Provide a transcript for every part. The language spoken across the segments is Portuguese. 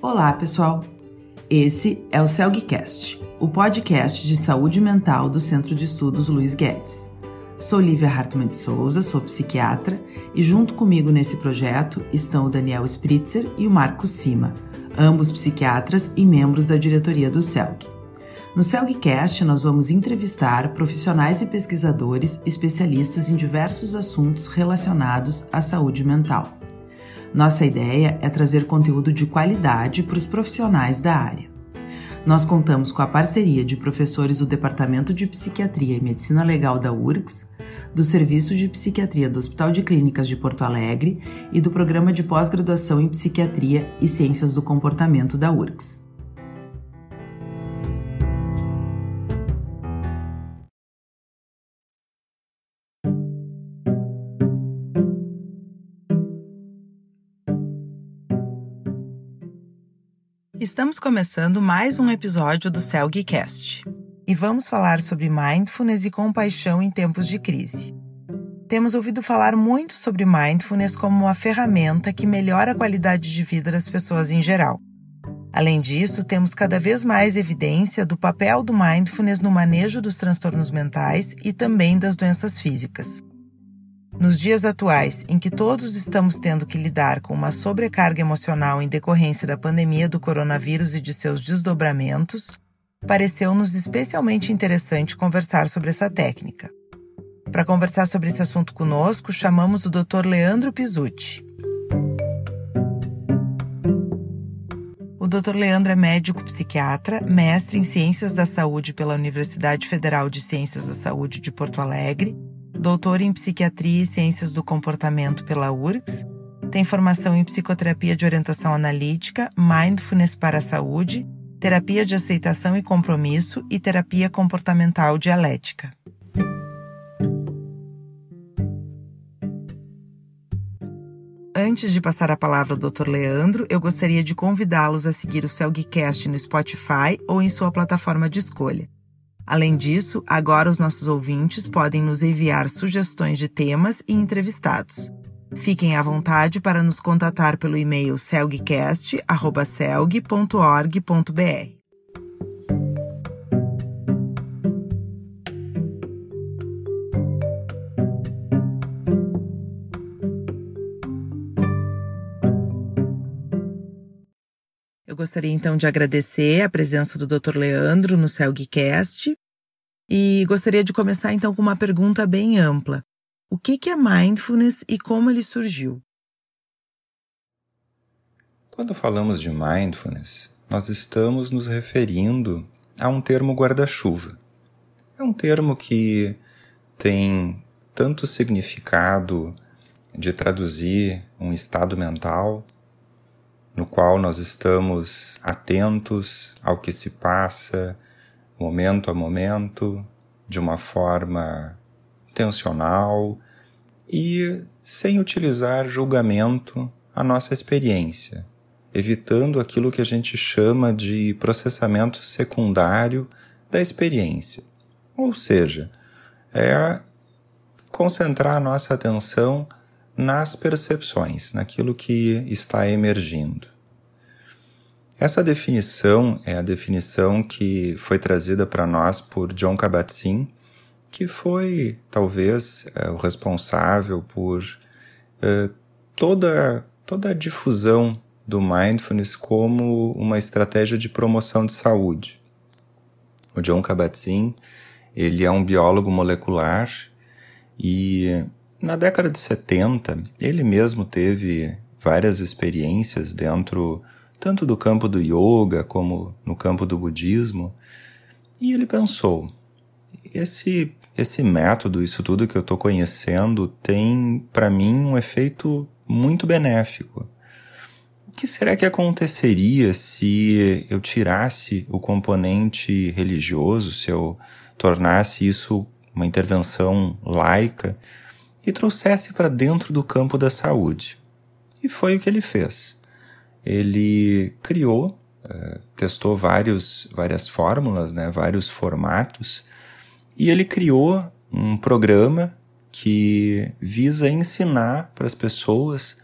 Olá, pessoal. Esse é o CELGcast, o podcast de saúde mental do Centro de Estudos Luiz Guedes. Sou Lívia Hartmann de Souza, sou psiquiatra e junto comigo nesse projeto estão o Daniel Spritzer e o Marcos Sima, ambos psiquiatras e membros da diretoria do CELG. No CELGcast, nós vamos entrevistar profissionais e pesquisadores especialistas em diversos assuntos relacionados à saúde mental. Nossa ideia é trazer conteúdo de qualidade para os profissionais da área. Nós contamos com a parceria de professores do Departamento de Psiquiatria e Medicina Legal da URGS, do Serviço de Psiquiatria do Hospital de Clínicas de Porto Alegre e do Programa de Pós-Graduação em Psiquiatria e Ciências do Comportamento da URGS. Estamos começando mais um episódio do CELGcast e vamos falar sobre mindfulness e compaixão em tempos de crise. Temos ouvido falar muito sobre mindfulness como uma ferramenta que melhora a qualidade de vida das pessoas em geral. Além disso, temos cada vez mais evidência do papel do mindfulness no manejo dos transtornos mentais e também das doenças físicas. Nos dias atuais, em que todos estamos tendo que lidar com uma sobrecarga emocional em decorrência da pandemia do coronavírus e de seus desdobramentos, pareceu-nos especialmente interessante conversar sobre essa técnica. Para conversar sobre esse assunto conosco, chamamos o Dr. Leandro Pizzuti. O Dr. Leandro é médico psiquiatra, mestre em Ciências da Saúde pela Universidade Federal de Ciências da Saúde de Porto Alegre doutor em Psiquiatria e Ciências do Comportamento pela URGS, tem formação em Psicoterapia de Orientação Analítica, Mindfulness para a Saúde, Terapia de Aceitação e Compromisso e Terapia Comportamental Dialética. Antes de passar a palavra ao Dr. Leandro, eu gostaria de convidá-los a seguir o Celgcast no Spotify ou em sua plataforma de escolha. Além disso, agora os nossos ouvintes podem nos enviar sugestões de temas e entrevistados. Fiquem à vontade para nos contatar pelo e-mail celgcast.org.br. gostaria então de agradecer a presença do Dr. Leandro no CELGcast e gostaria de começar então com uma pergunta bem ampla. O que é mindfulness e como ele surgiu? Quando falamos de mindfulness, nós estamos nos referindo a um termo guarda-chuva. É um termo que tem tanto significado de traduzir um estado mental no qual nós estamos atentos ao que se passa momento a momento, de uma forma intencional e sem utilizar julgamento a nossa experiência, evitando aquilo que a gente chama de processamento secundário da experiência. Ou seja, é concentrar a nossa atenção nas percepções, naquilo que está emergindo. Essa definição é a definição que foi trazida para nós por John Kabat-Zinn, que foi talvez é, o responsável por é, toda, toda a difusão do mindfulness como uma estratégia de promoção de saúde. O John Kabat-Zinn, ele é um biólogo molecular e na década de 70, ele mesmo teve várias experiências dentro tanto do campo do yoga como no campo do budismo, e ele pensou: esse esse método, isso tudo que eu estou conhecendo, tem para mim um efeito muito benéfico. O que será que aconteceria se eu tirasse o componente religioso, se eu tornasse isso uma intervenção laica e trouxesse para dentro do campo da saúde. E foi o que ele fez. Ele criou, uh, testou vários, várias fórmulas, né, vários formatos, e ele criou um programa que visa ensinar para as pessoas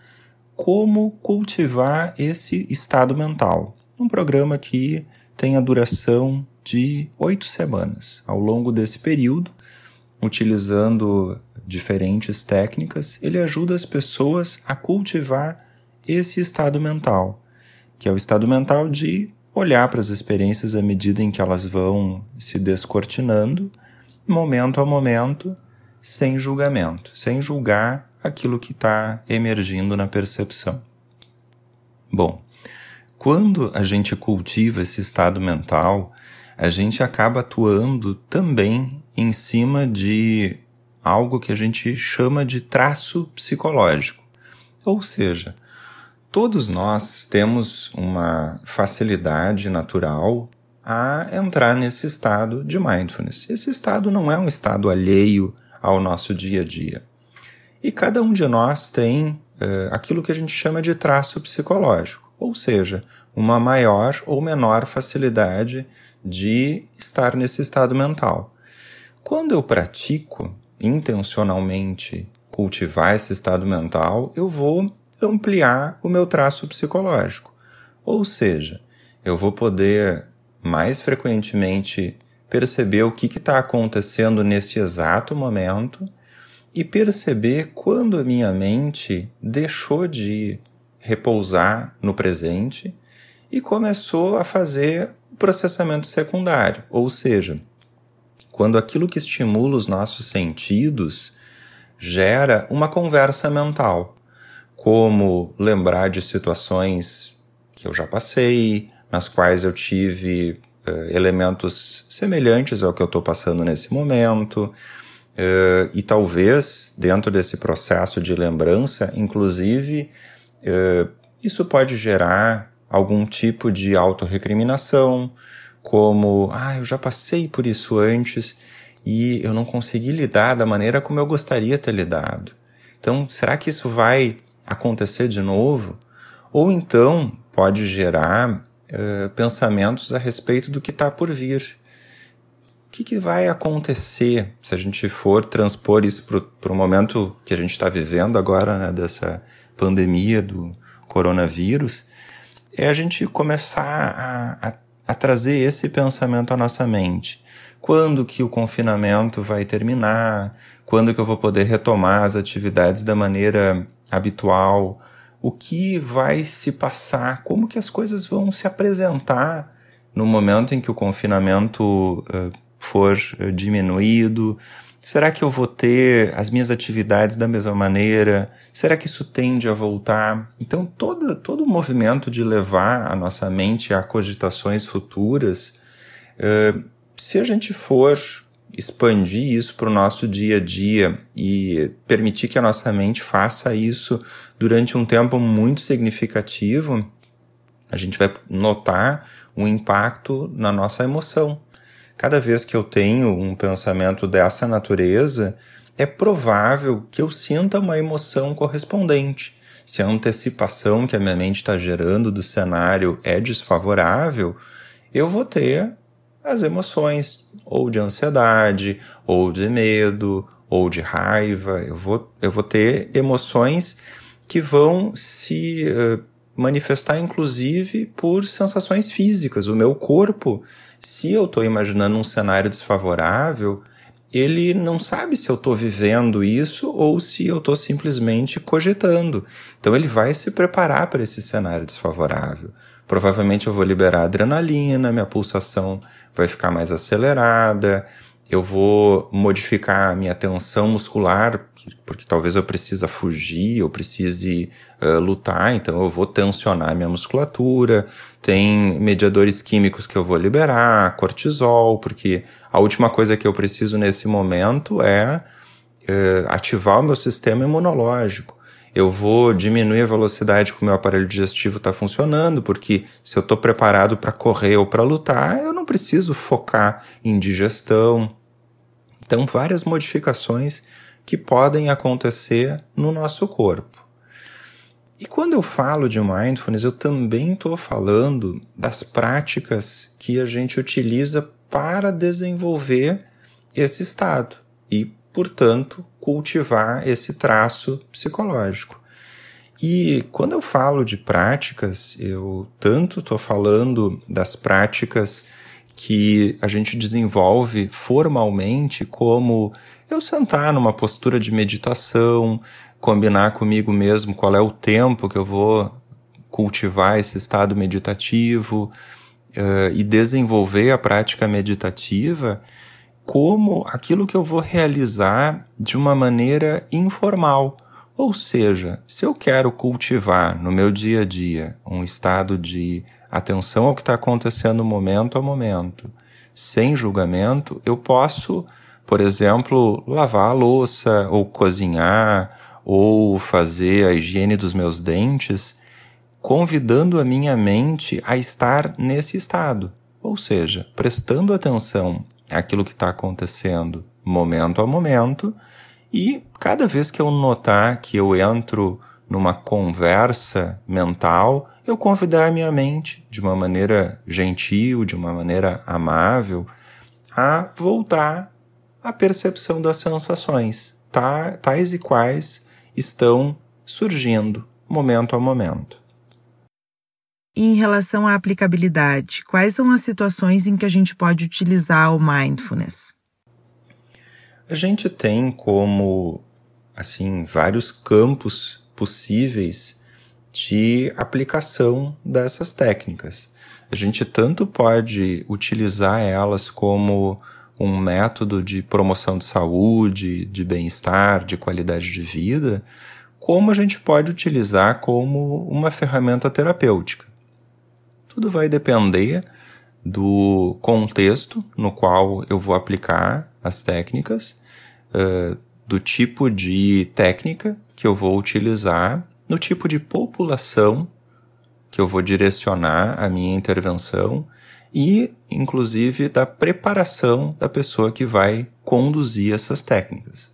como cultivar esse estado mental. Um programa que tem a duração de oito semanas. Ao longo desse período, utilizando diferentes técnicas, ele ajuda as pessoas a cultivar esse estado mental, que é o estado mental de olhar para as experiências à medida em que elas vão se descortinando, momento a momento, sem julgamento, sem julgar aquilo que está emergindo na percepção. Bom, quando a gente cultiva esse estado mental, a gente acaba atuando também em cima de algo que a gente chama de traço psicológico. Ou seja, todos nós temos uma facilidade natural a entrar nesse estado de mindfulness. Esse estado não é um estado alheio ao nosso dia a dia. E cada um de nós tem uh, aquilo que a gente chama de traço psicológico, ou seja, uma maior ou menor facilidade de estar nesse estado mental. Quando eu pratico intencionalmente cultivar esse estado mental, eu vou ampliar o meu traço psicológico. Ou seja, eu vou poder mais frequentemente perceber o que está acontecendo nesse exato momento e perceber quando a minha mente deixou de repousar no presente e começou a fazer o processamento secundário, ou seja, quando aquilo que estimula os nossos sentidos gera uma conversa mental, como lembrar de situações que eu já passei, nas quais eu tive uh, elementos semelhantes ao que eu estou passando nesse momento, Uh, e talvez, dentro desse processo de lembrança, inclusive, uh, isso pode gerar algum tipo de autorrecriminação, como, ah, eu já passei por isso antes e eu não consegui lidar da maneira como eu gostaria ter lidado. Então, será que isso vai acontecer de novo? Ou então pode gerar uh, pensamentos a respeito do que está por vir que, que vai acontecer se a gente for transpor isso para o momento que a gente está vivendo agora, né, dessa pandemia do coronavírus, é a gente começar a, a, a trazer esse pensamento à nossa mente. Quando que o confinamento vai terminar? Quando que eu vou poder retomar as atividades da maneira habitual? O que vai se passar? Como que as coisas vão se apresentar no momento em que o confinamento uh, for eh, diminuído? Será que eu vou ter as minhas atividades da mesma maneira? Será que isso tende a voltar? Então, todo, todo o movimento de levar a nossa mente a cogitações futuras, uh, se a gente for expandir isso para o nosso dia a dia e permitir que a nossa mente faça isso durante um tempo muito significativo, a gente vai notar um impacto na nossa emoção cada vez que eu tenho um pensamento dessa natureza, é provável que eu sinta uma emoção correspondente. Se a antecipação que a minha mente está gerando do cenário é desfavorável, eu vou ter as emoções ou de ansiedade, ou de medo, ou de raiva. Eu vou, eu vou ter emoções que vão se uh, manifestar, inclusive, por sensações físicas. O meu corpo se eu estou imaginando um cenário desfavorável, ele não sabe se eu estou vivendo isso ou se eu estou simplesmente cogitando. Então ele vai se preparar para esse cenário desfavorável. Provavelmente eu vou liberar adrenalina, minha pulsação vai ficar mais acelerada, eu vou modificar a minha tensão muscular, porque talvez eu precise fugir, eu precise uh, lutar, então eu vou tensionar minha musculatura. Tem mediadores químicos que eu vou liberar, cortisol, porque a última coisa que eu preciso nesse momento é uh, ativar o meu sistema imunológico. Eu vou diminuir a velocidade que o meu aparelho digestivo está funcionando, porque se eu estou preparado para correr ou para lutar, eu não preciso focar em digestão. Então, várias modificações que podem acontecer no nosso corpo. E quando eu falo de mindfulness, eu também estou falando das práticas que a gente utiliza para desenvolver esse estado e, portanto, cultivar esse traço psicológico. E quando eu falo de práticas, eu tanto estou falando das práticas que a gente desenvolve formalmente, como eu sentar numa postura de meditação, combinar comigo mesmo qual é o tempo que eu vou cultivar esse estado meditativo uh, e desenvolver a prática meditativa como aquilo que eu vou realizar de uma maneira informal. Ou seja, se eu quero cultivar no meu dia a dia um estado de atenção ao que está acontecendo momento a momento, sem julgamento, eu posso, por exemplo, lavar a louça, ou cozinhar, ou fazer a higiene dos meus dentes, convidando a minha mente a estar nesse estado, ou seja, prestando atenção àquilo que está acontecendo momento a momento, e cada vez que eu notar que eu entro numa conversa mental, eu convidar a minha mente, de uma maneira gentil, de uma maneira amável, a voltar à percepção das sensações, tá, tais e quais estão surgindo momento a momento. em relação à aplicabilidade, quais são as situações em que a gente pode utilizar o mindfulness? A gente tem como assim vários campos possíveis de aplicação dessas técnicas. A gente tanto pode utilizar elas como um método de promoção de saúde, de bem-estar, de qualidade de vida, como a gente pode utilizar como uma ferramenta terapêutica. Tudo vai depender do contexto no qual eu vou aplicar as técnicas, uh, do tipo de técnica que eu vou utilizar no tipo de população que eu vou direcionar a minha intervenção e, inclusive, da preparação da pessoa que vai conduzir essas técnicas.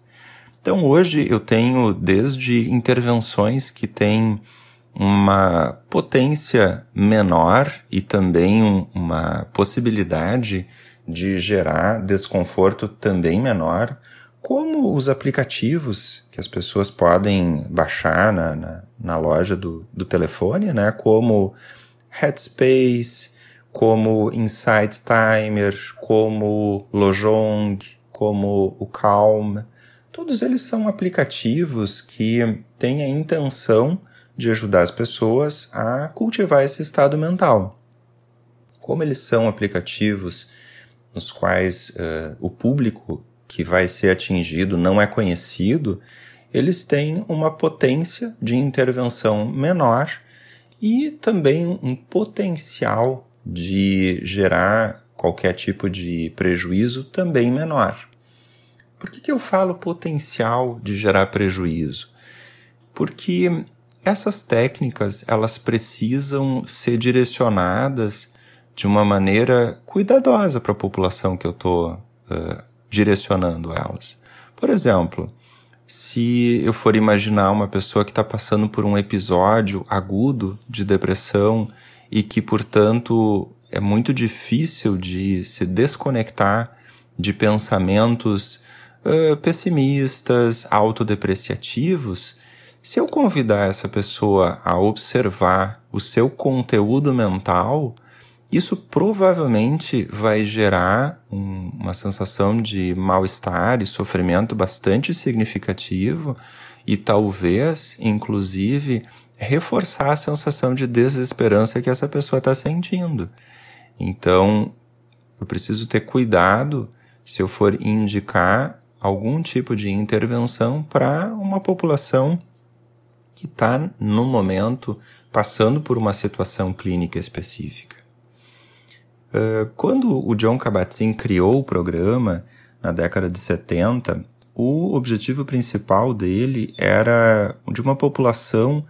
Então, hoje eu tenho desde intervenções que têm uma potência menor e também um, uma possibilidade de gerar desconforto também menor, como os aplicativos que as pessoas podem baixar na, na, na loja do, do telefone, né? como Headspace, como Insight Timer, como Lojong, como o Calm. Todos eles são aplicativos que têm a intenção de ajudar as pessoas a cultivar esse estado mental. Como eles são aplicativos nos quais uh, o público que vai ser atingido não é conhecido, eles têm uma potência de intervenção menor e também um potencial de gerar qualquer tipo de prejuízo também menor. Por que, que eu falo potencial de gerar prejuízo? Porque essas técnicas elas precisam ser direcionadas de uma maneira cuidadosa para a população que eu estou uh, direcionando elas. Por exemplo, se eu for imaginar uma pessoa que está passando por um episódio agudo de depressão e que, portanto, é muito difícil de se desconectar de pensamentos uh, pessimistas, autodepreciativos, se eu convidar essa pessoa a observar o seu conteúdo mental, isso provavelmente vai gerar um, uma sensação de mal-estar e sofrimento bastante significativo e talvez, inclusive, reforçar a sensação de desesperança que essa pessoa está sentindo. Então, eu preciso ter cuidado se eu for indicar algum tipo de intervenção para uma população que está, no momento, passando por uma situação clínica específica. Uh, quando o John Kabat-Zinn criou o programa, na década de 70, o objetivo principal dele era de uma população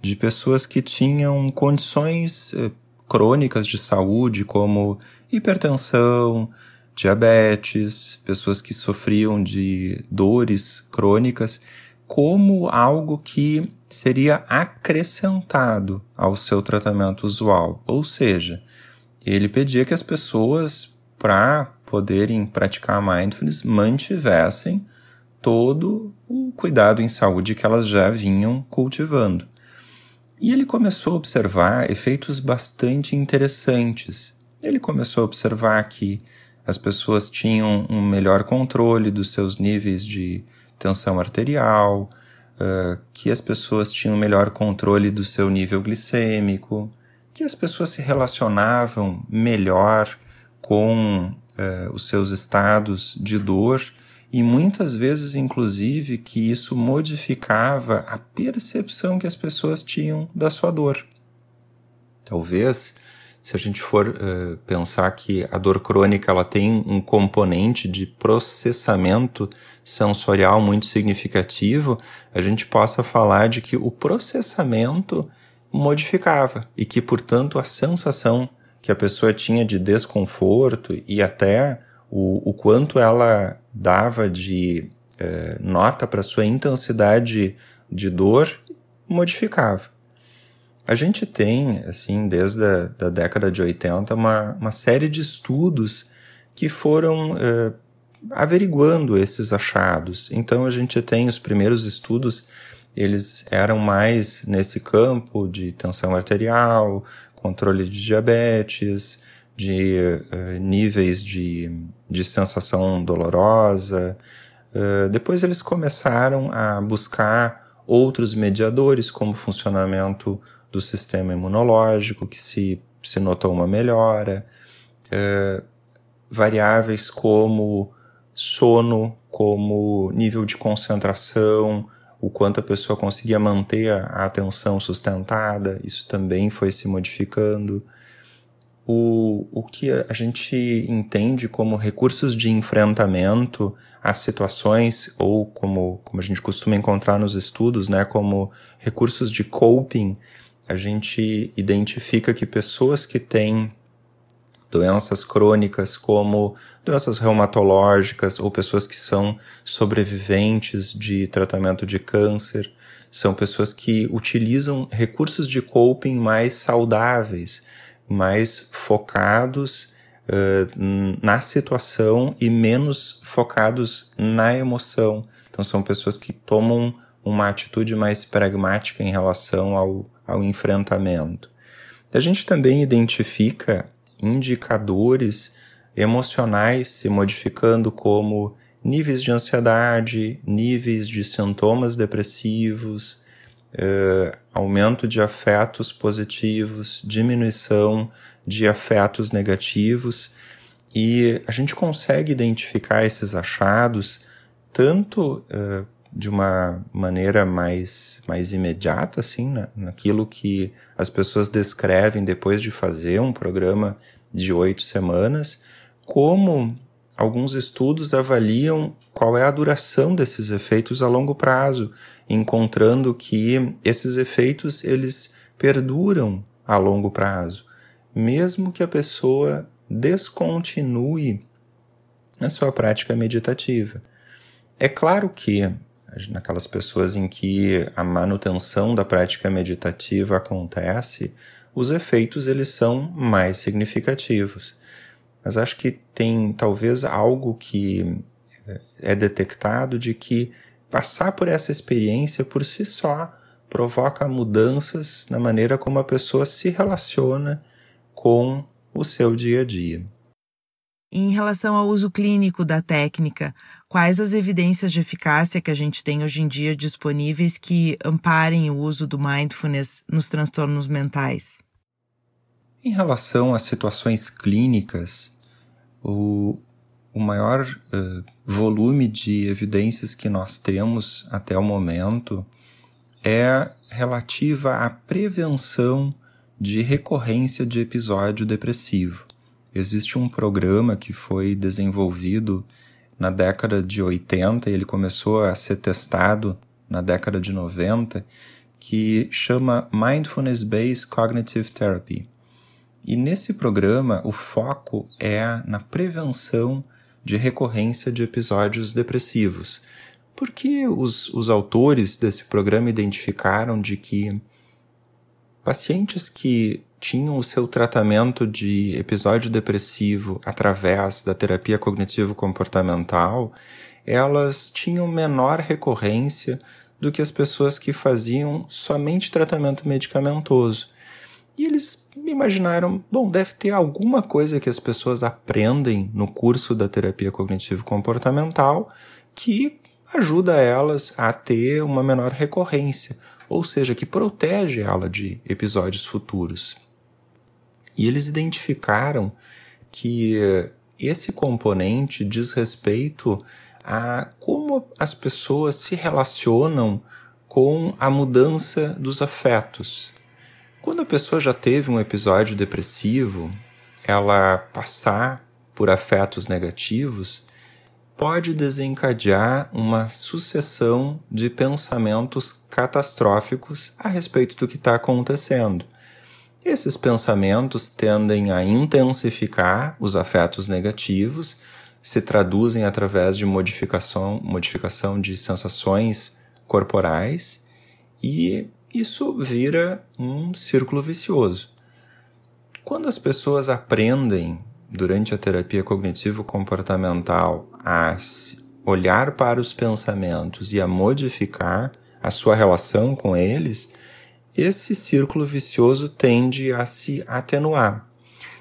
de pessoas que tinham condições uh, crônicas de saúde, como hipertensão, diabetes, pessoas que sofriam de dores crônicas, como algo que seria acrescentado ao seu tratamento usual. Ou seja, ele pedia que as pessoas, para poderem praticar mindfulness, mantivessem todo o cuidado em saúde que elas já vinham cultivando. E ele começou a observar efeitos bastante interessantes. Ele começou a observar que as pessoas tinham um melhor controle dos seus níveis de tensão arterial, uh, que as pessoas tinham melhor controle do seu nível glicêmico, que as pessoas se relacionavam melhor com uh, os seus estados de dor e muitas vezes, inclusive, que isso modificava a percepção que as pessoas tinham da sua dor. Talvez, se a gente for uh, pensar que a dor crônica ela tem um componente de processamento sensorial muito significativo, a gente possa falar de que o processamento modificava e que, portanto, a sensação que a pessoa tinha de desconforto e até o, o quanto ela dava de é, nota para sua intensidade de dor modificava. A gente tem, assim, desde a da década de 80, uma, uma série de estudos que foram é, averiguando esses achados. Então, a gente tem os primeiros estudos, eles eram mais nesse campo de tensão arterial, controle de diabetes, de uh, níveis de, de sensação dolorosa. Uh, depois eles começaram a buscar outros mediadores, como o funcionamento do sistema imunológico, que se, se notou uma melhora, uh, variáveis como sono, como nível de concentração, o quanto a pessoa conseguia manter a atenção sustentada, isso também foi se modificando o, o que a gente entende como recursos de enfrentamento às situações, ou como, como a gente costuma encontrar nos estudos, né, como recursos de coping, a gente identifica que pessoas que têm doenças crônicas como doenças reumatológicas ou pessoas que são sobreviventes de tratamento de câncer, são pessoas que utilizam recursos de coping mais saudáveis, mais focados uh, na situação e menos focados na emoção. Então, são pessoas que tomam uma atitude mais pragmática em relação ao, ao enfrentamento. A gente também identifica indicadores emocionais se modificando como níveis de ansiedade, níveis de sintomas depressivos, uh, aumento de afetos positivos, diminuição de afetos negativos, e a gente consegue identificar esses achados tanto uh, de uma maneira mais, mais imediata, assim, né? naquilo que as pessoas descrevem depois de fazer um programa de oito semanas, como alguns estudos avaliam qual é a duração desses efeitos a longo prazo, encontrando que esses efeitos eles perduram a longo prazo, mesmo que a pessoa descontinue a sua prática meditativa. É claro que naquelas pessoas em que a manutenção da prática meditativa acontece, os efeitos eles são mais significativos. Mas acho que tem talvez algo que eh, é detectado de que passar por essa experiência por si só provoca mudanças na maneira como a pessoa se relaciona com o seu dia a dia. Em relação ao uso clínico da técnica, quais as evidências de eficácia que a gente tem hoje em dia disponíveis que amparem o uso do mindfulness nos transtornos mentais? Em relação às situações clínicas, o, o maior uh, volume de evidências que nós temos até o momento é relativa à prevenção de recorrência de episódio depressivo. Existe um programa que foi desenvolvido na década de 80 e ele começou a ser testado na década de 90, que chama Mindfulness Based Cognitive Therapy. E nesse programa, o foco é na prevenção de recorrência de episódios depressivos. Porque os, os autores desse programa identificaram de que pacientes que tinham o seu tratamento de episódio depressivo através da terapia cognitivo-comportamental, elas tinham menor recorrência do que as pessoas que faziam somente tratamento medicamentoso. E eles imaginaram, bom, deve ter alguma coisa que as pessoas aprendem no curso da terapia cognitivo comportamental que ajuda elas a ter uma menor recorrência, ou seja, que protege ela de episódios futuros. E eles identificaram que esse componente diz respeito a como as pessoas se relacionam com a mudança dos afetos. Quando a pessoa já teve um episódio depressivo, ela passar por afetos negativos pode desencadear uma sucessão de pensamentos catastróficos a respeito do que está acontecendo. Esses pensamentos tendem a intensificar os afetos negativos, se traduzem através de modificação, modificação de sensações corporais e isso vira um círculo vicioso. Quando as pessoas aprendem durante a terapia cognitivo-comportamental a olhar para os pensamentos e a modificar a sua relação com eles, esse círculo vicioso tende a se atenuar.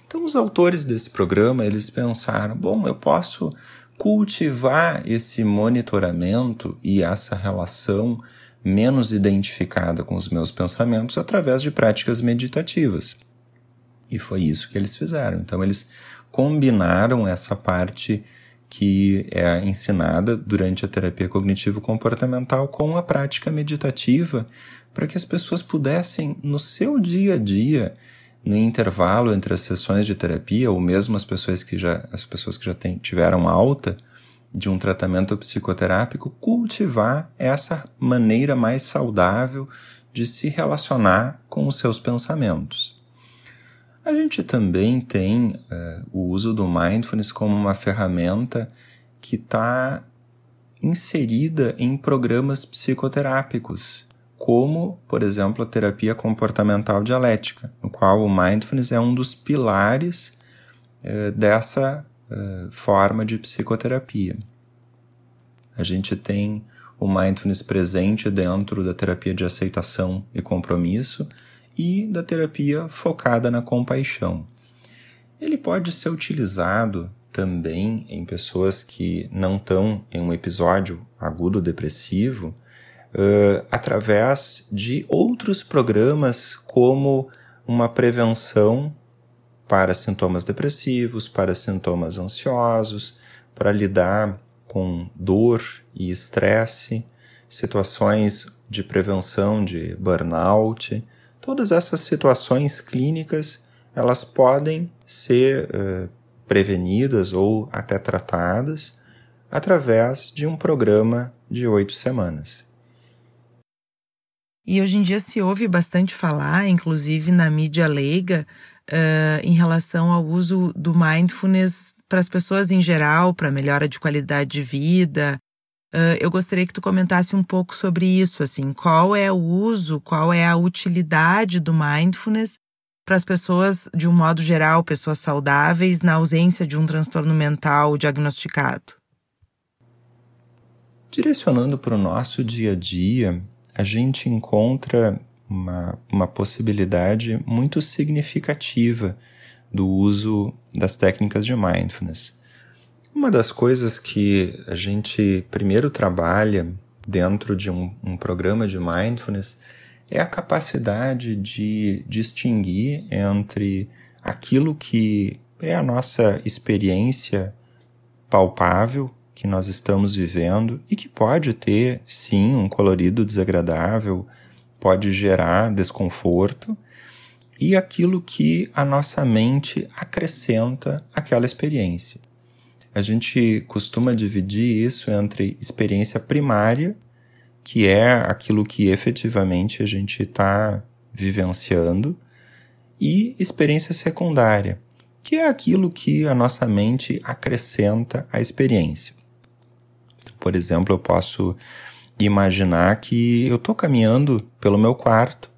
Então, os autores desse programa eles pensaram: bom, eu posso cultivar esse monitoramento e essa relação menos identificada com os meus pensamentos através de práticas meditativas. E foi isso que eles fizeram. Então, eles combinaram essa parte que é ensinada durante a terapia cognitivo-comportamental com a prática meditativa, para que as pessoas pudessem, no seu dia a dia, no intervalo entre as sessões de terapia, ou mesmo as pessoas que já, as pessoas que já tem, tiveram alta de um tratamento psicoterápico, cultivar essa maneira mais saudável de se relacionar com os seus pensamentos. A gente também tem uh, o uso do mindfulness como uma ferramenta que está inserida em programas psicoterápicos, como, por exemplo, a terapia comportamental dialética, no qual o mindfulness é um dos pilares uh, dessa uh, forma de psicoterapia. A gente tem o mindfulness presente dentro da terapia de aceitação e compromisso, e da terapia focada na compaixão. Ele pode ser utilizado também em pessoas que não estão em um episódio agudo depressivo uh, através de outros programas como uma prevenção para sintomas depressivos, para sintomas ansiosos, para lidar com dor e estresse, situações de prevenção de burnout, Todas essas situações clínicas elas podem ser uh, prevenidas ou até tratadas através de um programa de oito semanas. E hoje em dia se ouve bastante falar, inclusive na mídia leiga, uh, em relação ao uso do mindfulness para as pessoas em geral, para melhora de qualidade de vida, Uh, eu gostaria que tu comentasse um pouco sobre isso, assim, qual é o uso, qual é a utilidade do mindfulness para as pessoas, de um modo geral, pessoas saudáveis, na ausência de um transtorno mental diagnosticado? Direcionando para o nosso dia a dia, a gente encontra uma, uma possibilidade muito significativa do uso das técnicas de mindfulness. Uma das coisas que a gente primeiro trabalha dentro de um, um programa de mindfulness é a capacidade de distinguir entre aquilo que é a nossa experiência palpável que nós estamos vivendo e que pode ter, sim, um colorido desagradável, pode gerar desconforto, e aquilo que a nossa mente acrescenta àquela experiência a gente costuma dividir isso entre experiência primária, que é aquilo que efetivamente a gente está vivenciando, e experiência secundária, que é aquilo que a nossa mente acrescenta à experiência. Por exemplo, eu posso imaginar que eu estou caminhando pelo meu quarto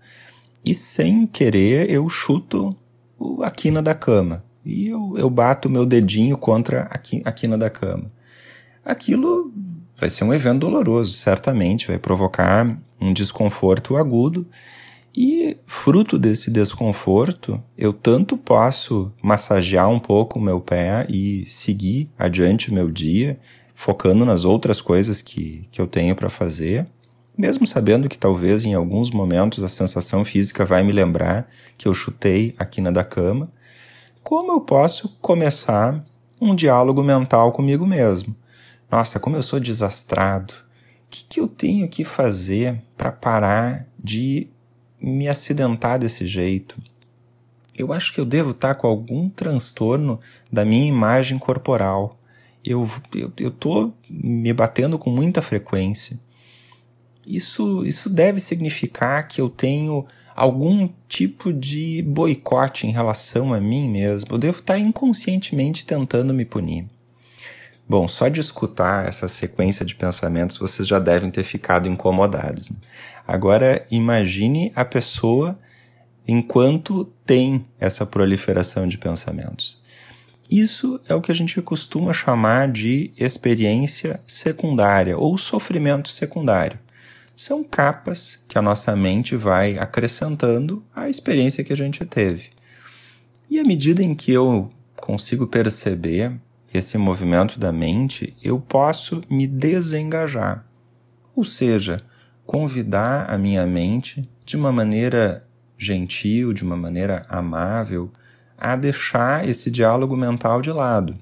e sem querer eu chuto a quina da cama e eu, eu bato meu dedinho contra a, quina da cama. Aquilo vai ser um evento doloroso, certamente, vai provocar um desconforto agudo. E fruto desse desconforto, eu tanto posso massagear um pouco o meu pé e seguir adiante o meu dia, focando nas outras coisas que, que eu tenho para fazer, mesmo sabendo que talvez em alguns momentos a sensação física vai me lembrar que eu chutei a quina da cama, como eu posso começar um diálogo mental comigo mesmo. Nossa, como eu sou desastrado. O que, que eu tenho que fazer para parar de me acidentar desse jeito? Eu acho que eu devo estar tá com algum transtorno da minha imagem corporal. Eu, eu, eu tô me batendo com muita frequência. Isso, isso deve significar que eu tenho algum tipo de boicote em relação a mim mesmo. Eu devo estar inconscientemente tentando me punir. Bom, só de escutar essa sequência de pensamentos vocês já devem ter ficado incomodados. Né? Agora imagine a pessoa enquanto tem essa proliferação de pensamentos. Isso é o que a gente costuma chamar de experiência secundária ou sofrimento secundário são capas que a nossa mente vai acrescentando à experiência que a gente teve. E à medida em que eu consigo perceber esse movimento da mente, eu posso me desengajar. Ou seja, convidar a minha mente de uma maneira gentil, de uma maneira amável, a deixar esse diálogo mental de lado.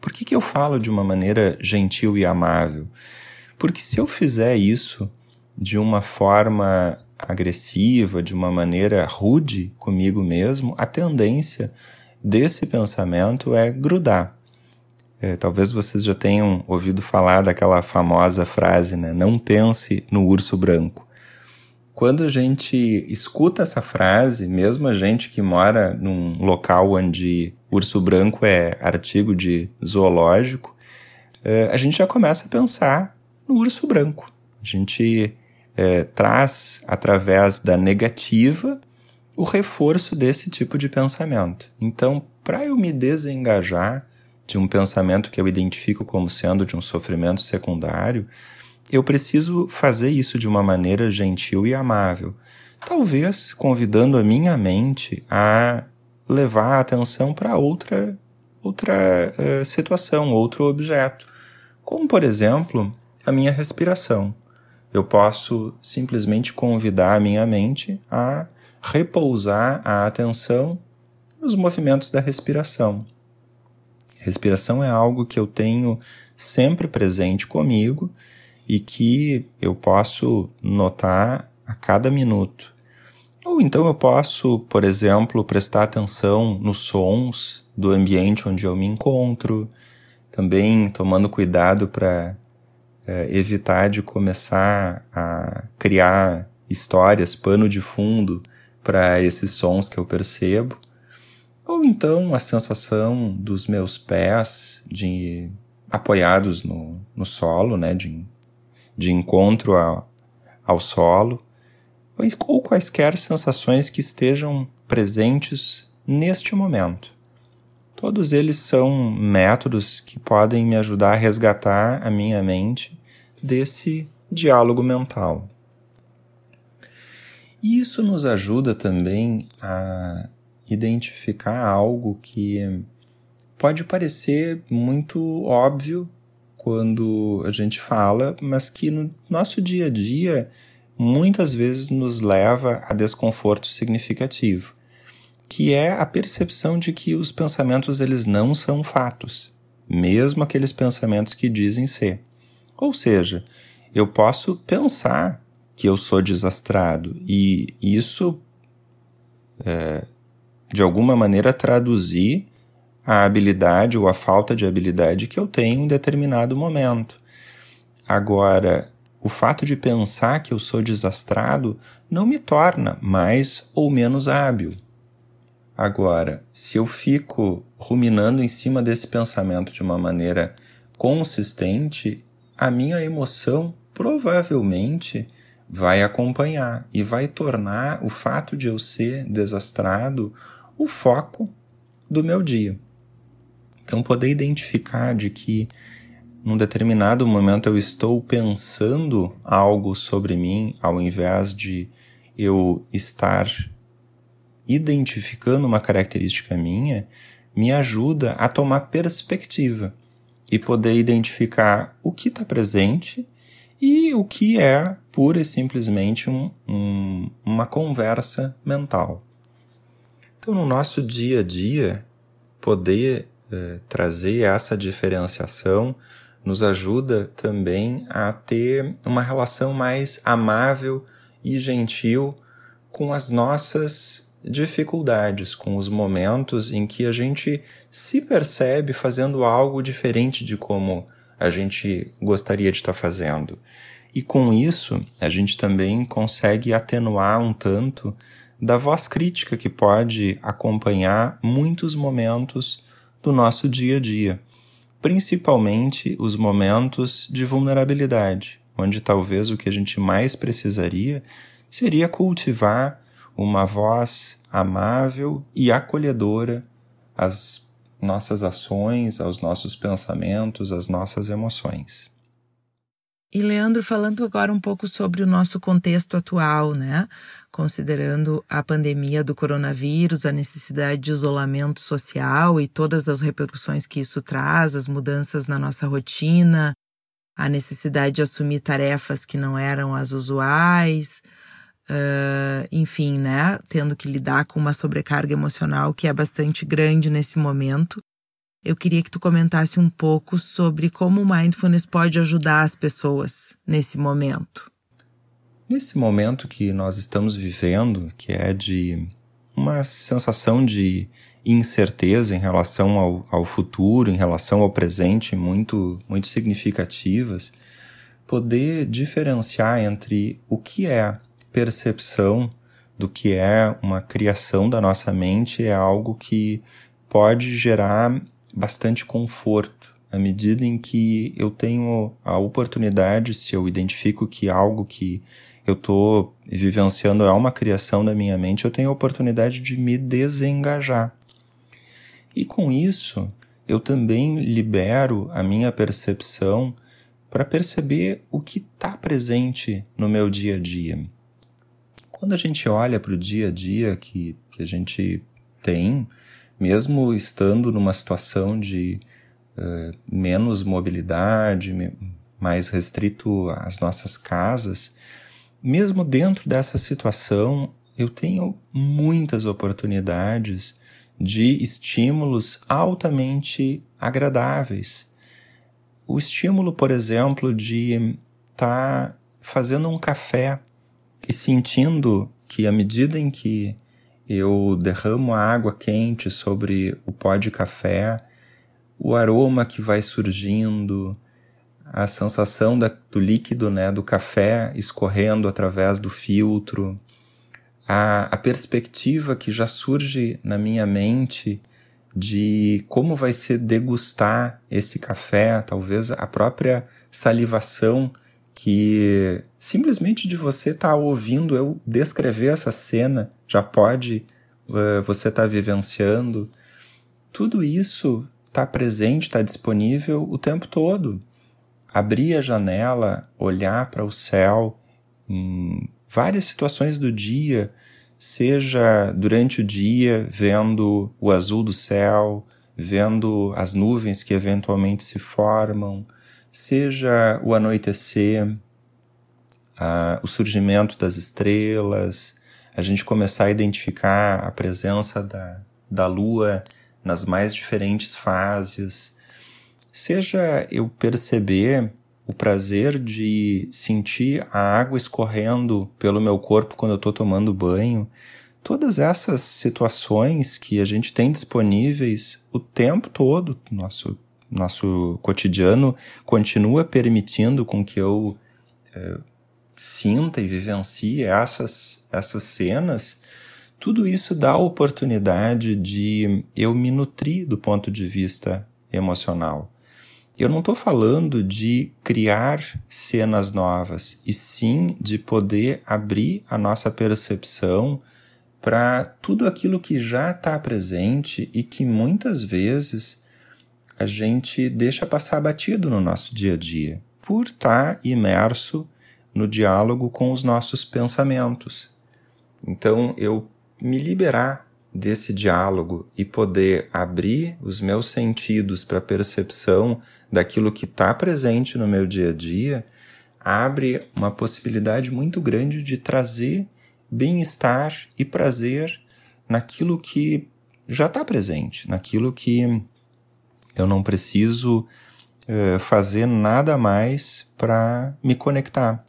Por que, que eu falo de uma maneira gentil e amável? Porque se eu fizer isso de uma forma agressiva, de uma maneira rude comigo mesmo, a tendência desse pensamento é grudar. É, talvez vocês já tenham ouvido falar daquela famosa frase, né? Não pense no urso branco. Quando a gente escuta essa frase, mesmo a gente que mora num local onde urso branco é artigo de zoológico, é, a gente já começa a pensar no urso branco. A gente é, traz, através da negativa, o reforço desse tipo de pensamento. Então, para eu me desengajar de um pensamento que eu identifico como sendo de um sofrimento secundário, eu preciso fazer isso de uma maneira gentil e amável. Talvez convidando a minha mente a levar a atenção para outra, outra uh, situação, outro objeto. Como, por exemplo, a minha respiração. Eu posso simplesmente convidar a minha mente a repousar a atenção nos movimentos da respiração. Respiração é algo que eu tenho sempre presente comigo e que eu posso notar a cada minuto. Ou então eu posso, por exemplo, prestar atenção nos sons do ambiente onde eu me encontro, também tomando cuidado para é, evitar de começar a criar histórias, pano de fundo para esses sons que eu percebo. Ou então a sensação dos meus pés de apoiados no, no solo, né, de, de encontro ao, ao solo, ou quaisquer sensações que estejam presentes neste momento. Todos eles são métodos que podem me ajudar a resgatar a minha mente desse diálogo mental. E isso nos ajuda também a identificar algo que pode parecer muito óbvio quando a gente fala, mas que no nosso dia a dia muitas vezes nos leva a desconforto significativo que é a percepção de que os pensamentos eles não são fatos, mesmo aqueles pensamentos que dizem ser. Ou seja, eu posso pensar que eu sou desastrado e isso, é, de alguma maneira, traduzir a habilidade ou a falta de habilidade que eu tenho em determinado momento. Agora, o fato de pensar que eu sou desastrado não me torna mais ou menos hábil. Agora, se eu fico ruminando em cima desse pensamento de uma maneira consistente, a minha emoção provavelmente vai acompanhar e vai tornar o fato de eu ser desastrado o foco do meu dia. Então, poder identificar de que num determinado momento eu estou pensando algo sobre mim, ao invés de eu estar identificando uma característica minha, me ajuda a tomar perspectiva e poder identificar o que está presente e o que é pura e simplesmente um, um, uma conversa mental. Então, no nosso dia a dia, poder eh, trazer essa diferenciação nos ajuda também a ter uma relação mais amável e gentil com as nossas dificuldades, com os momentos em que a gente se percebe fazendo algo diferente de como a gente gostaria de estar fazendo. E com isso, a gente também consegue atenuar um tanto da voz crítica que pode acompanhar muitos momentos do nosso dia a dia, principalmente os momentos de vulnerabilidade, onde talvez o que a gente mais precisaria seria cultivar uma voz amável e acolhedora às nossas ações, aos nossos pensamentos, às nossas emoções. E Leandro, falando agora um pouco sobre o nosso contexto atual, né? Considerando a pandemia do coronavírus, a necessidade de isolamento social e todas as repercussões que isso traz, as mudanças na nossa rotina, a necessidade de assumir tarefas que não eram as usuais, uh, enfim, né? Tendo que lidar com uma sobrecarga emocional que é bastante grande nesse momento eu queria que tu comentasse um pouco sobre como o mindfulness pode ajudar as pessoas nesse momento. Nesse momento que nós estamos vivendo, que é de uma sensação de incerteza em relação ao, ao futuro, em relação ao presente, muito, muito significativas, poder diferenciar entre o que é percepção do que é uma criação da nossa mente é algo que pode gerar bastante conforto. À medida em que eu tenho a oportunidade, se eu identifico que algo que eu estou vivenciando é uma criação da minha mente, eu tenho a oportunidade de me desengajar. E com isso, eu também libero a minha percepção para perceber o que está presente no meu dia a dia. Quando a gente olha para o dia a dia que, que a gente tem, mesmo estando numa situação de uh, menos mobilidade, mais restrito às nossas casas, mesmo dentro dessa situação, eu tenho muitas oportunidades de estímulos altamente agradáveis. O estímulo, por exemplo, de estar tá fazendo um café e sentindo que à medida em que eu derramo a água quente sobre o pó de café, o aroma que vai surgindo, a sensação da, do líquido né, do café escorrendo através do filtro, a, a perspectiva que já surge na minha mente de como vai ser degustar esse café, talvez a própria salivação que simplesmente de você estar tá ouvindo eu descrever essa cena já pode uh, você estar tá vivenciando. Tudo isso está presente, está disponível o tempo todo. Abrir a janela, olhar para o céu em várias situações do dia, seja durante o dia vendo o azul do céu, vendo as nuvens que eventualmente se formam, seja o anoitecer, o surgimento das estrelas, a gente começar a identificar a presença da, da lua nas mais diferentes fases, seja eu perceber o prazer de sentir a água escorrendo pelo meu corpo quando eu estou tomando banho, todas essas situações que a gente tem disponíveis o tempo todo, nosso nosso cotidiano continua permitindo com que eu é, sinta e vivencie essas, essas cenas, tudo isso dá a oportunidade de eu me nutrir do ponto de vista emocional. Eu não estou falando de criar cenas novas, e sim de poder abrir a nossa percepção para tudo aquilo que já está presente e que muitas vezes a gente deixa passar batido no nosso dia a dia, por estar imerso no diálogo com os nossos pensamentos. Então, eu me liberar desse diálogo e poder abrir os meus sentidos para a percepção daquilo que está presente no meu dia a dia, abre uma possibilidade muito grande de trazer bem-estar e prazer naquilo que já está presente, naquilo que eu não preciso uh, fazer nada mais para me conectar.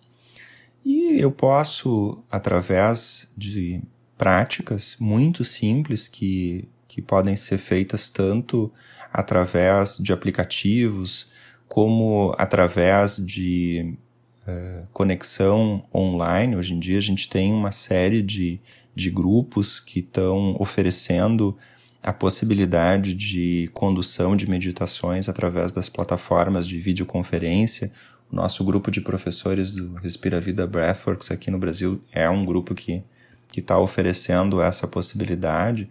E eu posso, através de práticas muito simples que, que podem ser feitas tanto através de aplicativos como através de uh, conexão online. Hoje em dia a gente tem uma série de, de grupos que estão oferecendo a possibilidade de condução de meditações através das plataformas de videoconferência. O nosso grupo de professores do Respira Vida Breathworks aqui no Brasil é um grupo que está oferecendo essa possibilidade.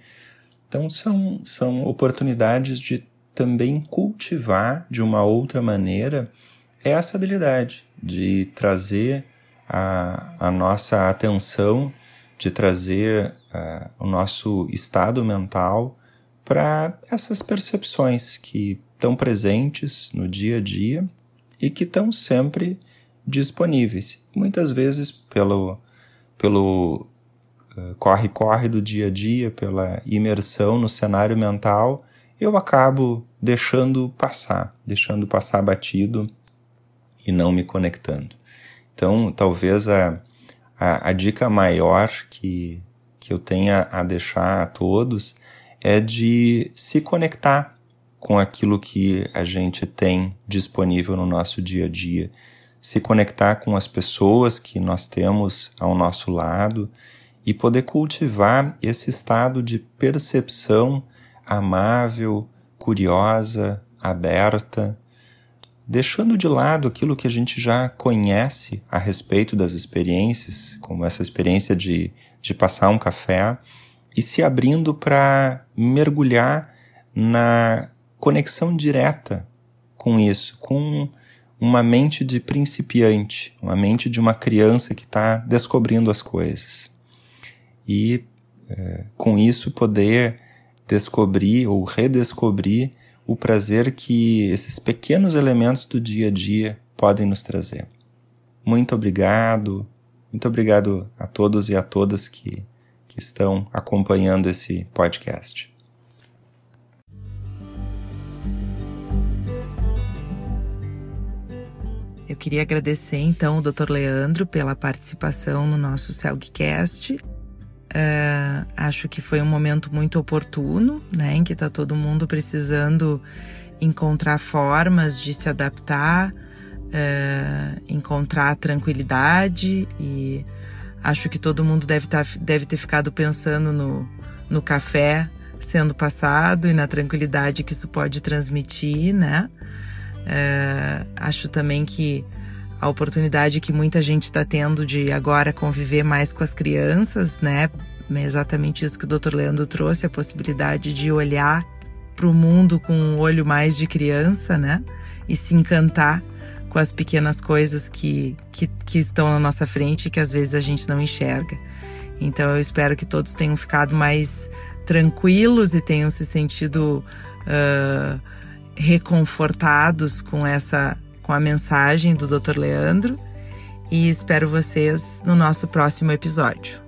Então, são, são oportunidades de também cultivar de uma outra maneira essa habilidade de trazer a, a nossa atenção, de trazer uh, o nosso estado mental para essas percepções que estão presentes no dia a dia e que estão sempre disponíveis. Muitas vezes pelo, pelo corre-corre do dia a dia, pela imersão no cenário mental, eu acabo deixando passar, deixando passar batido e não me conectando. Então, talvez a, a, a dica maior que, que eu tenha a deixar a todos é de se conectar com aquilo que a gente tem disponível no nosso dia a dia, se conectar com as pessoas que nós temos ao nosso lado e poder cultivar esse estado de percepção amável, curiosa, aberta, deixando de lado aquilo que a gente já conhece a respeito das experiências, como essa experiência de, de passar um café, e se abrindo para mergulhar na conexão direta com isso, com uma mente de principiante, uma mente de uma criança que está descobrindo as coisas. E é, com isso poder descobrir ou redescobrir o prazer que esses pequenos elementos do dia a dia podem nos trazer. Muito obrigado, muito obrigado a todos e a todas que, que estão acompanhando esse podcast. Eu queria agradecer então o Dr. Leandro pela participação no nosso Celgcast. Uh, acho que foi um momento muito oportuno, né, em que está todo mundo precisando encontrar formas de se adaptar, uh, encontrar tranquilidade e acho que todo mundo deve, tá, deve ter ficado pensando no, no café sendo passado e na tranquilidade que isso pode transmitir, né? Uh, acho também que a oportunidade que muita gente está tendo de agora conviver mais com as crianças, né? É exatamente isso que o Dr. Leandro trouxe, a possibilidade de olhar para o mundo com um olho mais de criança, né? E se encantar com as pequenas coisas que, que, que estão na nossa frente e que às vezes a gente não enxerga. Então eu espero que todos tenham ficado mais tranquilos e tenham se sentido uh, reconfortados com essa com a mensagem do Dr. Leandro e espero vocês no nosso próximo episódio.